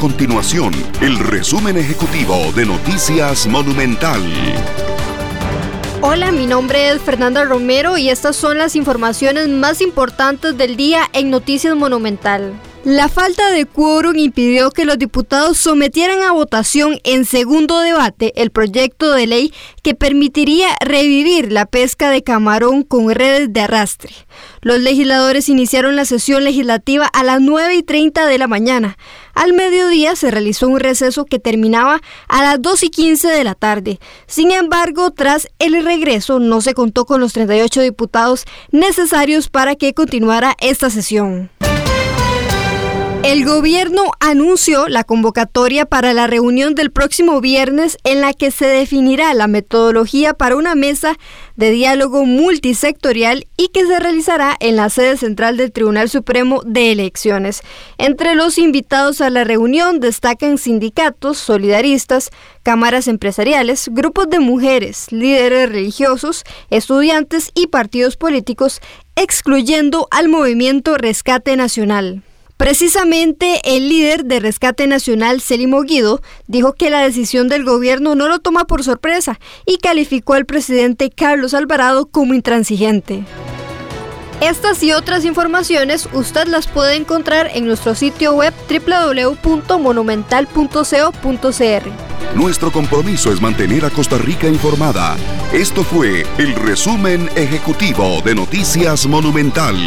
continuación el resumen ejecutivo de Noticias Monumental. Hola, mi nombre es Fernanda Romero y estas son las informaciones más importantes del día en Noticias Monumental. La falta de quórum impidió que los diputados sometieran a votación en segundo debate el proyecto de ley que permitiría revivir la pesca de camarón con redes de arrastre. Los legisladores iniciaron la sesión legislativa a las 9 y 30 de la mañana. Al mediodía se realizó un receso que terminaba a las 2 y 15 de la tarde. Sin embargo, tras el regreso no se contó con los 38 diputados necesarios para que continuara esta sesión. El gobierno anunció la convocatoria para la reunión del próximo viernes en la que se definirá la metodología para una mesa de diálogo multisectorial y que se realizará en la sede central del Tribunal Supremo de Elecciones. Entre los invitados a la reunión destacan sindicatos, solidaristas, cámaras empresariales, grupos de mujeres, líderes religiosos, estudiantes y partidos políticos, excluyendo al movimiento Rescate Nacional. Precisamente el líder de Rescate Nacional, Celimo Guido, dijo que la decisión del gobierno no lo toma por sorpresa y calificó al presidente Carlos Alvarado como intransigente. Estas y otras informaciones usted las puede encontrar en nuestro sitio web www.monumental.co.cr. Nuestro compromiso es mantener a Costa Rica informada. Esto fue el resumen ejecutivo de Noticias Monumental.